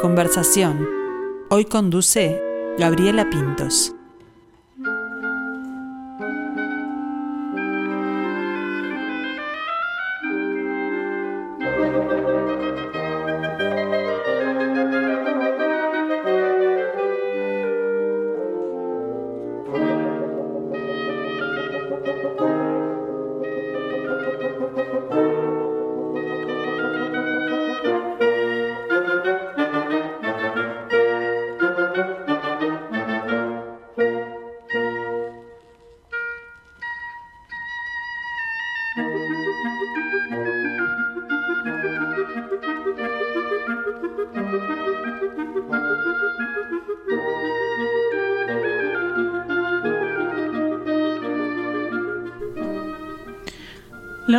Conversación. Hoy conduce Gabriela Pintos.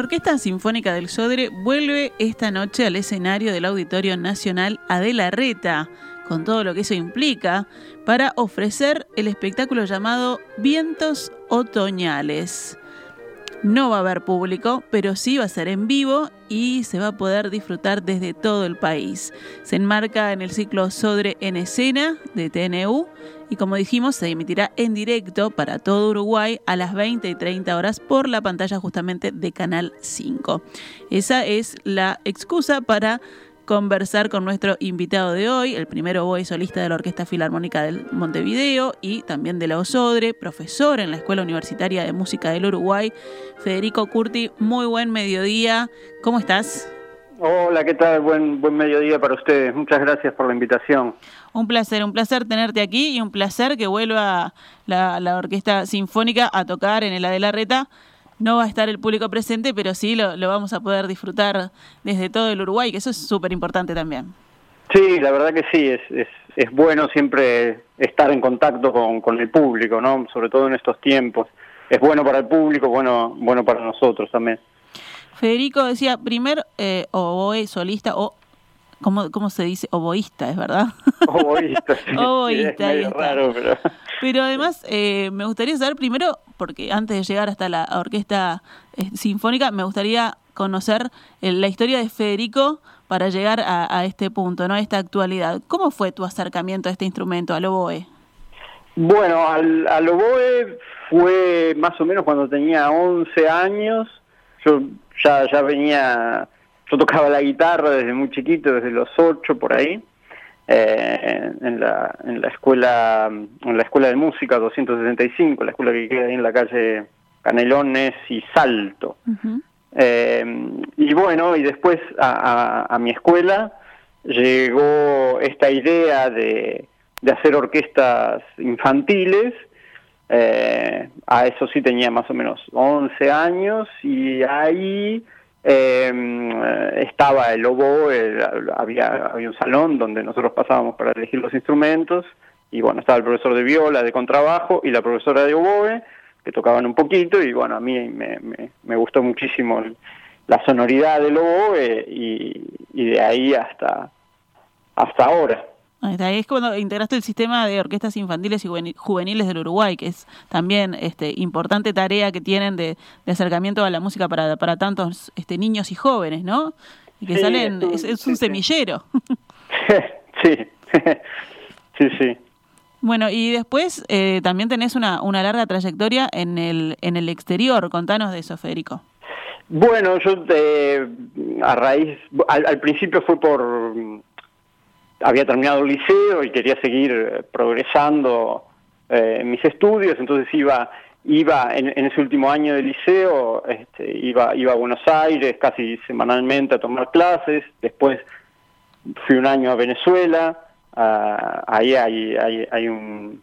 Orquesta Sinfónica del Sodre vuelve esta noche al escenario del Auditorio Nacional Adela Reta, con todo lo que eso implica, para ofrecer el espectáculo llamado Vientos Otoñales. No va a haber público, pero sí va a ser en vivo y se va a poder disfrutar desde todo el país. Se enmarca en el ciclo Sodre en escena de TNU y como dijimos se emitirá en directo para todo Uruguay a las 20 y 30 horas por la pantalla justamente de Canal 5. Esa es la excusa para conversar con nuestro invitado de hoy, el primero oboe solista de la Orquesta Filarmónica del Montevideo y también de la OSODRE, profesor en la Escuela Universitaria de Música del Uruguay, Federico Curti. Muy buen mediodía. ¿Cómo estás? Hola, ¿qué tal? Buen, buen mediodía para ustedes. Muchas gracias por la invitación. Un placer, un placer tenerte aquí y un placer que vuelva la, la Orquesta Sinfónica a tocar en el Adela Reta no va a estar el público presente, pero sí lo, vamos a poder disfrutar desde todo el Uruguay, que eso es súper importante también. Sí, la verdad que sí, es, es, es bueno siempre estar en contacto con, con, el público, ¿no? Sobre todo en estos tiempos. Es bueno para el público, bueno, bueno para nosotros también. Federico decía, primer eh, oboe solista o ¿Cómo, ¿Cómo se dice? Oboísta, ¿es verdad? Oboísta, sí. Oboísta, es raro, pero... Pero además, eh, me gustaría saber primero, porque antes de llegar hasta la orquesta eh, sinfónica, me gustaría conocer eh, la historia de Federico para llegar a, este punto, ¿no? a esta actualidad. ¿Cómo fue tu acercamiento a este instrumento, al oboe? Bueno, al, oboe fue más o menos cuando tenía 11 años. Yo ya, ya venía yo tocaba la guitarra desde muy chiquito, desde los ocho por ahí, eh, en, la, en la escuela en la escuela de música 265, la escuela que queda ahí en la calle Canelones y Salto. eh, y bueno, y después a, a, a, mi escuela llegó esta idea de, de hacer orquestas infantiles. Eh, a eso sí tenía más o menos 11 años y ahí eh, estaba el oboe, había, había un salón donde nosotros pasábamos para elegir los instrumentos, y bueno, estaba el profesor de viola, de contrabajo, y la profesora de oboe, que tocaban un poquito, y bueno, a mí me, me, me gustó muchísimo la sonoridad del oboe, y, y de ahí hasta, hasta ahora. Ahí es cuando integraste el sistema de orquestas infantiles y juveniles del Uruguay, que es también este, importante tarea que tienen de, de acercamiento a la música para, para tantos este, niños y jóvenes, ¿no? Y que Sí, salen, es un- es, es sí, un sí. semillero. sí, sí, sí. Bueno, y después eh, también tenés una, una larga trayectoria en el, en el exterior. Contanos de eso, Federico. Bueno, yo eh, a raíz, al, al principio fue por, había terminado el liceo y quería seguir eh, progresando eh, en mis estudios, entonces iba, iba en, en ese último año de liceo, este, iba, iba a Buenos Aires casi semanalmente a tomar clases, después fui un año a Venezuela, ah, ahí hay, hay, hay un,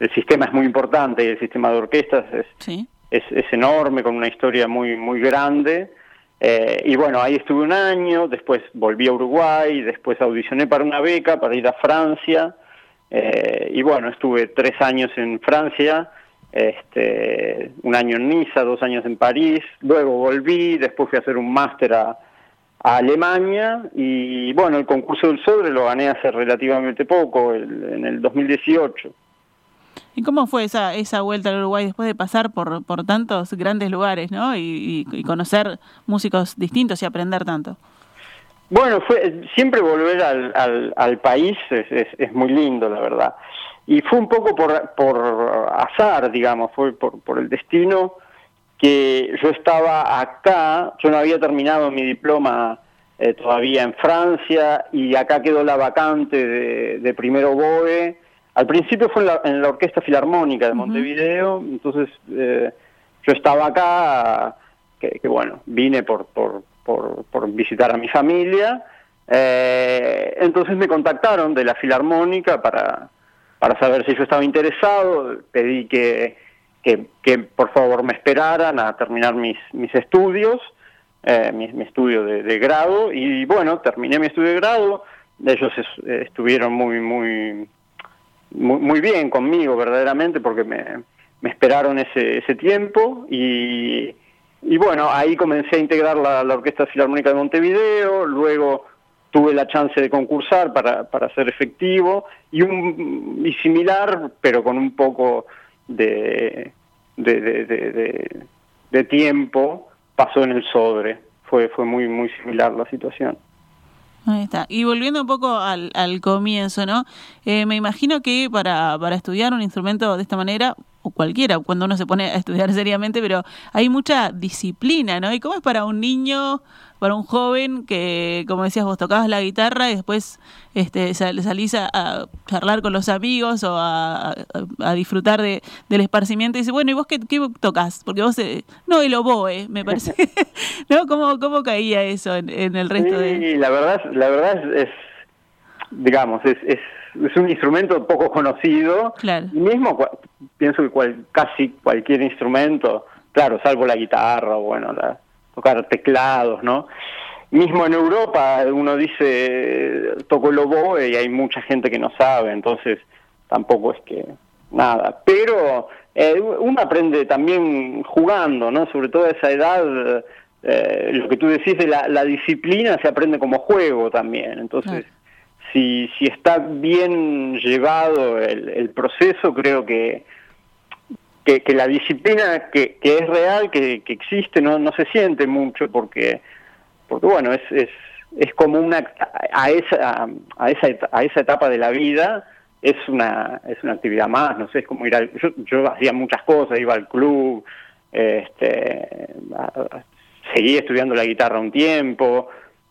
el sistema es muy importante, el sistema de orquestas es, Sí. es, es enorme, con una historia muy, muy grande. Eh, y bueno, ahí estuve un año, después volví a Uruguay, después audicioné para una beca para ir a Francia. eh, y bueno, estuve tres años en Francia, este, un año en Niza, dos años en París. Luego volví, después fui a hacer un máster a, Alemania. Y bueno, el concurso del Sobre lo gané hace relativamente poco, el- en el 2018. ¿Y cómo fue esa, esa vuelta al Uruguay después de pasar por, por tantos grandes lugares, ¿no? Y, conocer músicos distintos y aprender tanto. Bueno, fue siempre volver al, al, país es, es, muy lindo, la verdad. Y fue un poco por, por azar, digamos, fue por, por el destino que yo estaba acá, yo no había terminado mi diploma eh, todavía en Francia y acá quedó la vacante de, primero BOE. Al principio fue en la, Orquesta Filarmónica de Montevideo, entonces eh, yo estaba acá, que, bueno, vine por, por, por, visitar a mi familia, eh, entonces me contactaron de la Filarmónica para, para saber si yo estaba interesado, pedí que, que, por favor me esperaran a terminar mis, mis estudios, eh, mi, estudio de, grado, y bueno, terminé mi estudio de grado, ellos estuvieron muy, muy, muy, bien conmigo verdaderamente porque me, esperaron ese, ese tiempo y, y bueno, ahí comencé a integrar la, la Orquesta Filarmónica de Montevideo, luego tuve la chance de concursar para, para ser efectivo y, un, y similar, pero con un poco de, de, de, de, tiempo, pasó en el sobre. Fue, fue muy, muy similar la situación. Ahí está. Y volviendo un poco al, al comienzo, ¿no? Eh, me imagino que para, para estudiar un instrumento de esta manera, o cualquiera, cuando uno se pone a estudiar seriamente, pero hay mucha disciplina, ¿no? ¿Y cómo es para un niño para un joven que, como decías vos, tocabas la guitarra y después este, salís a, charlar con los amigos o a, disfrutar de, del esparcimiento y dice, bueno, ¿y vos qué, qué tocas? Porque vos, eh, no, el oboe, me parece. ¿No? ¿Cómo, ¿Cómo caía eso en, el resto sí, de...? la verdad, la verdad es, digamos, es, es, es, un instrumento poco conocido. Claro. mismo pienso que cual, casi cualquier instrumento, claro, salvo la guitarra o bueno, la tocar teclados, ¿no? Mismo en Europa uno dice toco el oboe y hay mucha gente que no sabe, entonces tampoco es que nada. Pero eh, uno aprende también jugando, ¿no? Sobre todo a esa edad, eh, lo que tú decís de la, disciplina se aprende como juego también. Entonces, si, si está bien llevado el, proceso, creo que que, la disciplina que, que es real, que, que, existe, no, no se siente mucho porque, porque bueno, es, es, es como una, a esa, a, esa, a esa etapa de la vida es una, es una actividad más, no sé, es como ir al, yo, yo hacía muchas cosas, iba al club, este, seguí estudiando la guitarra un tiempo,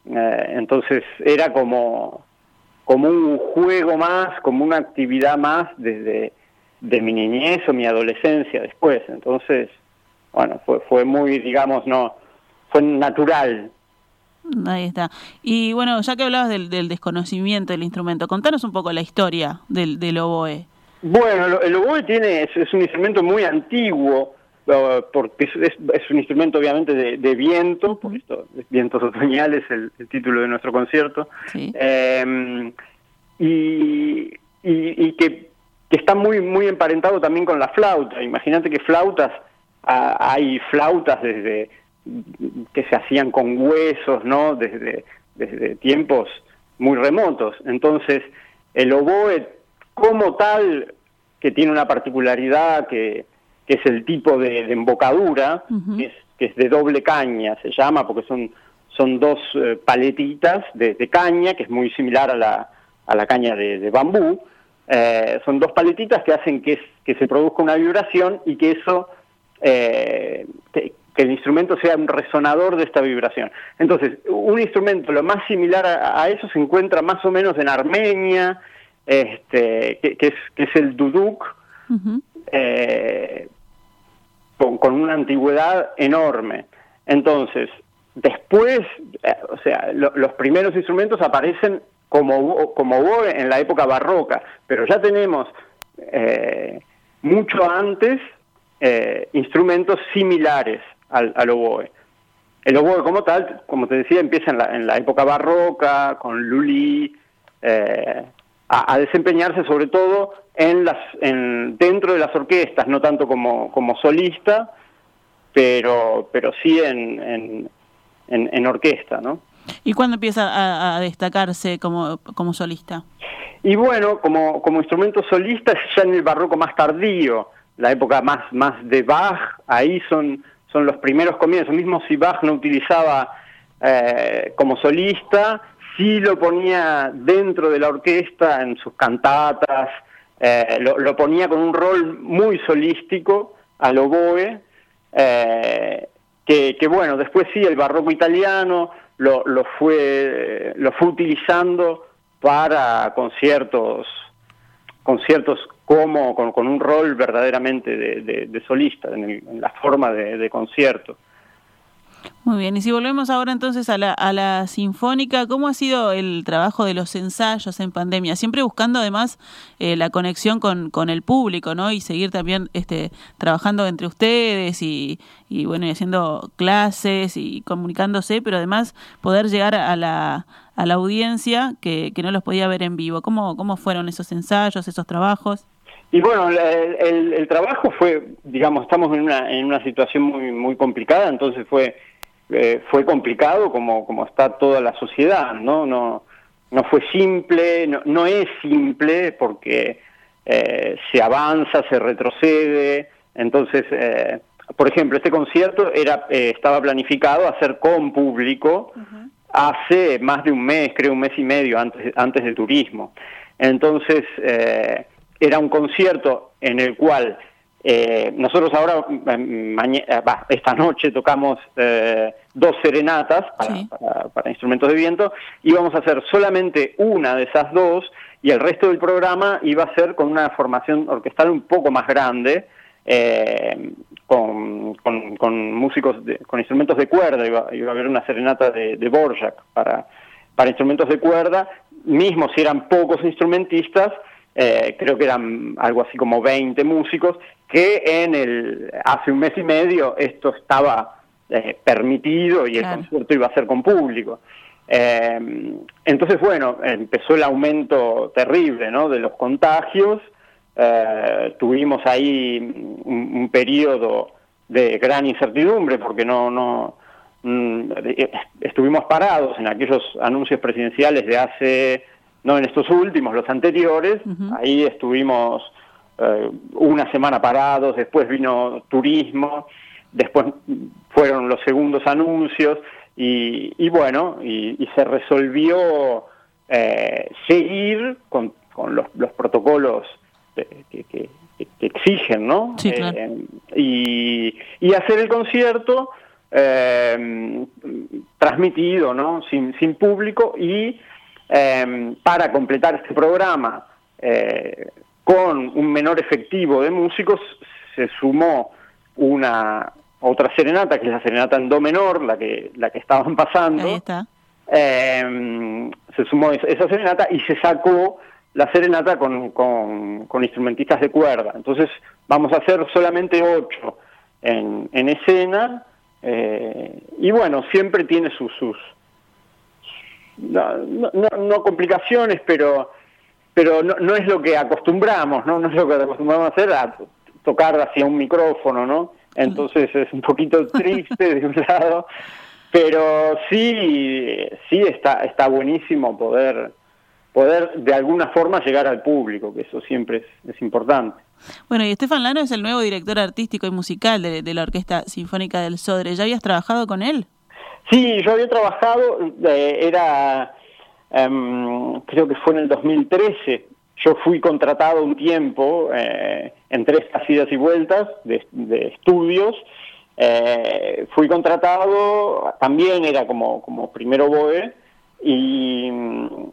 eh, entonces era como, como un juego más, como una actividad más desde de mi niñez o mi adolescencia después. Entonces, bueno, fue, fue muy, digamos, no, fue natural. Ahí está. Y bueno, ya que hablabas del, desconocimiento del instrumento, contanos un poco la historia del, del oboe. Bueno, el oboe tiene, es, un instrumento muy antiguo, porque es, un instrumento obviamente de, viento, por esto, Vientos Otoñales, el, el título de nuestro concierto, eh, y, y, que que está muy, muy emparentado también con la flauta. Imagínate que flautas, hay flautas desde que se hacían con huesos, ¿no? Desde, desde tiempos muy remotos. Entonces, el oboe como tal, que tiene una particularidad que, que es el tipo de, embocadura, que, es, que es de doble caña, se llama, porque son, son dos eh, paletitas de, caña, que es muy similar a la, a la caña de bambú, eh, son dos paletitas que hacen que, que, se produzca una vibración y que eso, eh, que, el instrumento sea un resonador de esta vibración. Entonces, un instrumento lo más similar a, eso se encuentra más o menos en Armenia, este, que, es, que es el duduk, eh, con, una antigüedad enorme. Entonces, después, o sea, los primeros instrumentos aparecen como, como oboe en la época barroca, pero ya tenemos eh, mucho antes eh, instrumentos similares al, oboe. El oboe como tal, como te decía, empieza en la, en la época barroca, con Lully, eh, a, desempeñarse sobre todo en las, en, dentro de las orquestas, no tanto como, como solista, pero, pero sí en, en, en, en orquesta, ¿no? ¿Y cuándo empieza a, destacarse como, como solista? Y bueno, como, como instrumento solista es ya en el barroco más tardío, la época más, más de Bach, ahí son, son los primeros comienzos, mismo si Bach no utilizaba eh, como solista, sí lo ponía dentro de la orquesta, en sus cantatas, eh, lo, ponía con un rol muy solístico al oboe, eh, que, bueno, después sí, el barroco italiano lo, fue, lo fue utilizando para conciertos, conciertos como con, con un rol verdaderamente de, solista, en, la forma de concierto. Muy bien, y si volvemos ahora entonces a la, a la sinfónica, ¿cómo ha sido el trabajo de los ensayos en pandemia? Siempre buscando además eh, la conexión con, con, el público, ¿no? Y seguir también este, trabajando entre ustedes y, bueno, y haciendo clases y comunicándose, pero además poder llegar a la, audiencia que, no los podía ver en vivo. ¿Cómo, ¿Cómo fueron esos ensayos, esos trabajos? Y bueno, el, el, trabajo fue, digamos, estamos en una, en una situación muy, muy complicada, entonces fue, eh, fue complicado como, como está toda la sociedad, ¿no? No, no fue simple, no, no es simple porque eh, se avanza, se retrocede, entonces, eh, por ejemplo, este concierto era, estaba planificado hacer con público hace más de un mes, creo un mes y medio antes, antes del turismo. Entonces, era un concierto en el cual eh, nosotros ahora, mm, eh, esta noche tocamos eh, dos serenatas para, instrumentos de viento, íbamos a hacer solamente una de esas dos y el resto del programa iba a ser con una formación orquestal un poco más grande, con, con, músicos, con instrumentos de cuerda, iba, a haber una serenata de, de Borjak para, para instrumentos de cuerda, mismo si eran pocos instrumentistas, eh, creo que eran algo así como 20 músicos, que en el hace un mes y medio esto estaba eh, permitido y el concierto iba a ser con público. Eh, entonces, bueno, empezó el aumento terrible ¿no? de los contagios, tuvimos ahí un, periodo de gran incertidumbre porque no, no mm, estuvimos parados en aquellos anuncios presidenciales de hace no en estos últimos, los anteriores, ahí estuvimos eh, una semana parados, después vino turismo, después fueron los segundos anuncios y, bueno, y, se resolvió eh, seguir con, los, protocolos que, exigen, ¿no? Eh, y, y, hacer el concierto transmitido, ¿no? Sin, sin público y Em, para completar este programa eh, con un menor efectivo de músicos, se sumó una otra serenata, que es la serenata en do menor, la que, la que estaban pasando. Ahí está. Em, se sumó esa, serenata y se sacó la serenata con, con, instrumentistas de cuerda. Entonces vamos a hacer solamente ocho en, en escena. Eh, y bueno, siempre tiene sus, sus, no, no, no complicaciones, pero pero no, no es lo que acostumbramos, ¿no? No es lo que acostumbramos a hacer, a tocar hacia un micrófono, ¿no? Entonces es un poquito triste de un lado, pero sí, sí está, está buenísimo poder, poder de alguna forma llegar al público, que eso siempre es, es importante. Bueno, y Estefan Lano es el nuevo director artístico y musical de, de la Orquesta Sinfónica del Sodre. ¿Ya habías trabajado con él? Sí, yo había trabajado, eh, era, em, creo que fue en el 2013, yo fui contratado un tiempo eh, en tres idas y vueltas de, estudios, eh, fui contratado, también era como, como primero BOE, y,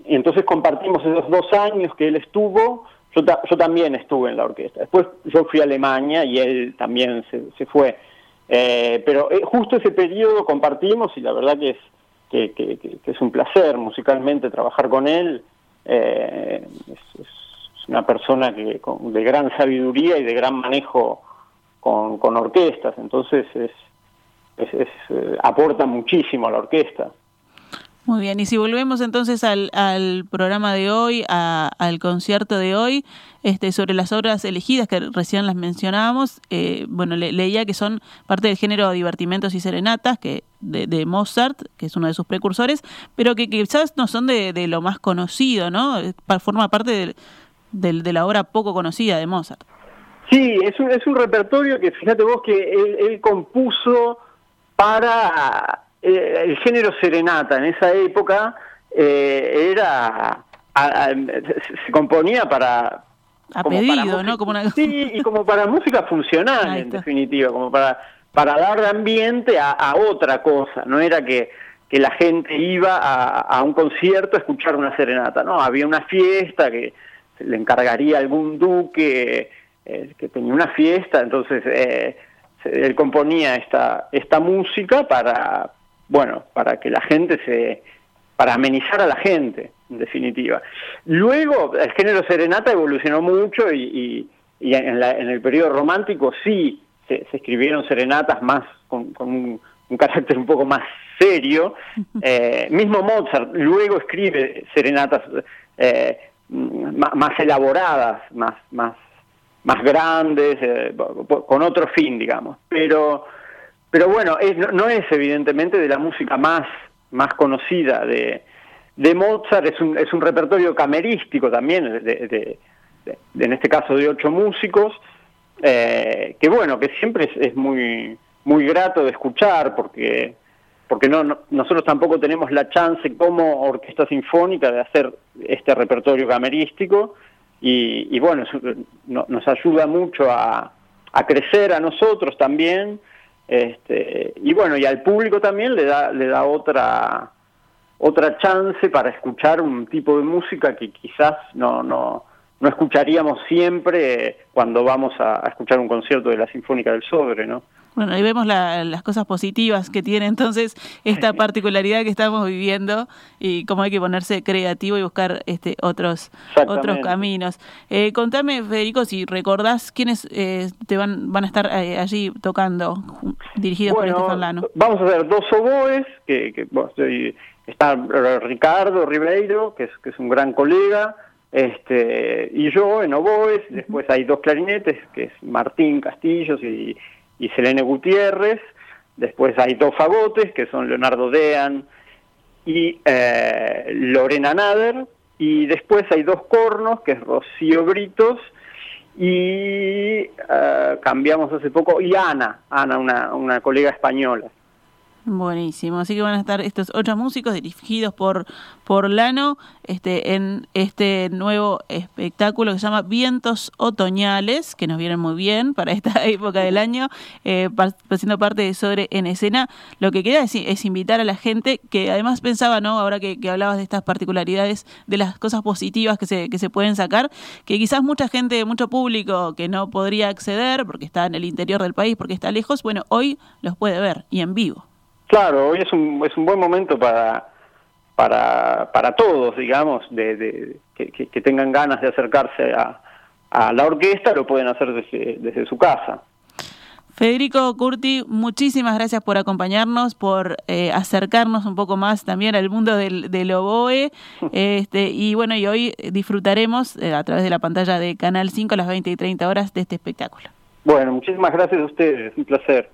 entonces compartimos esos dos años que él estuvo, yo, yo también estuve en la orquesta. Después yo fui a Alemania y él también se, se fue. Eh, pero eh, justo ese periodo compartimos y la verdad que es, que, es un placer musicalmente trabajar con él. Eh, es, una persona que, de gran sabiduría y de gran manejo con, con orquestas, entonces es, es, aporta muchísimo a la orquesta. Muy bien, y si volvemos entonces al, programa de hoy, al concierto de hoy, este, sobre las obras elegidas que recién las mencionábamos, eh, bueno, leía que son parte del género divertimentos y serenatas que de, Mozart, que es uno de sus precursores, pero que, quizás no son de, de, lo más conocido, ¿no? Forma parte de, de, la obra poco conocida de Mozart. Sí, es un, es un repertorio que fíjate vos que él compuso para eh, el género serenata en esa época eh, era se componía para a pedido, ¿no? Como una... Sí, y como para música funcional, en definitiva, como para para dar ambiente a, otra cosa. No era que, que la gente iba a, a, un concierto a escuchar una serenata, no, había una fiesta que le encargaría algún duque eh, que tenía una fiesta, entonces eh, él componía esta, esta música para, bueno, para que la gente se, para amenizar a la gente, en definitiva. Luego, el género serenata evolucionó mucho y, y, en, la, en, el periodo romántico sí se, escribieron serenatas más con, un, carácter un poco más serio. Eh, mismo Mozart luego escribe serenatas eh, más, elaboradas, más, más, más grandes, eh, con otro fin, digamos. Pero, pero bueno, no es evidentemente de la música más, más conocida de, de Mozart, es un, es un repertorio camerístico también, de, en este caso de ocho músicos, eh, que bueno, que siempre es, muy, muy grato de escuchar porque porque no, nosotros tampoco tenemos la chance como orquesta sinfónica de hacer este repertorio camerístico y, bueno, nos ayuda mucho a, a, crecer a nosotros también este, y bueno, y al público también le da, le da otra, otra chance para escuchar un tipo de música que quizás no, no, no escucharíamos siempre cuando vamos a, escuchar un concierto de la Sinfónica del Sobre, ¿no? Bueno, ahí vemos las cosas positivas que tiene entonces esta particularidad que estamos viviendo y cómo hay que ponerse creativo y buscar este otros otros caminos. Eh, contame, Federico, si recordás quiénes eh, te van van a estar eh, allí tocando, dirigidos por Estefan Lano. Vamos a hacer dos oboes, que, que está Ricardo Ribeiro, que es, que es un gran colega, este, y yo en oboes, después hay dos clarinetes, que es Martín Castillos y, y Selene Gutiérrez, después hay dos fagotes, que son Leonardo Dean y eh, Lorena Nader, y después hay dos cornos, que es Rocío Britos, y eh, cambiamos hace poco, y Ana, Ana, una, una colega española. Buenísimo, así que van a estar estos ocho músicos dirigidos por, por Lano este, en este nuevo espectáculo que se llama Vientos Otoñales, que nos vienen muy bien para esta época del año, eh, parte de Sobre en Escena. Lo que queda es, invitar a la gente que además pensaba, ¿no? ahora que, que, hablabas de estas particularidades, de las cosas positivas que se, que se pueden sacar, que quizás mucha gente, mucho público que no podría acceder porque está en el interior del país, porque está lejos, bueno, hoy los puede ver y en vivo. Claro, hoy es un, es un buen momento para, para, para todos, digamos, de, de que, tengan ganas de acercarse a, a la orquesta, lo pueden hacer desde, desde su casa. Federico Curti, muchísimas gracias por acompañarnos, por eh, acercarnos un poco más también al mundo del, del oboe. Este, y bueno, y hoy disfrutaremos eh, a través de la pantalla de Canal 5 a las 20 y 30 horas de este espectáculo. Bueno, muchísimas gracias a ustedes, un placer.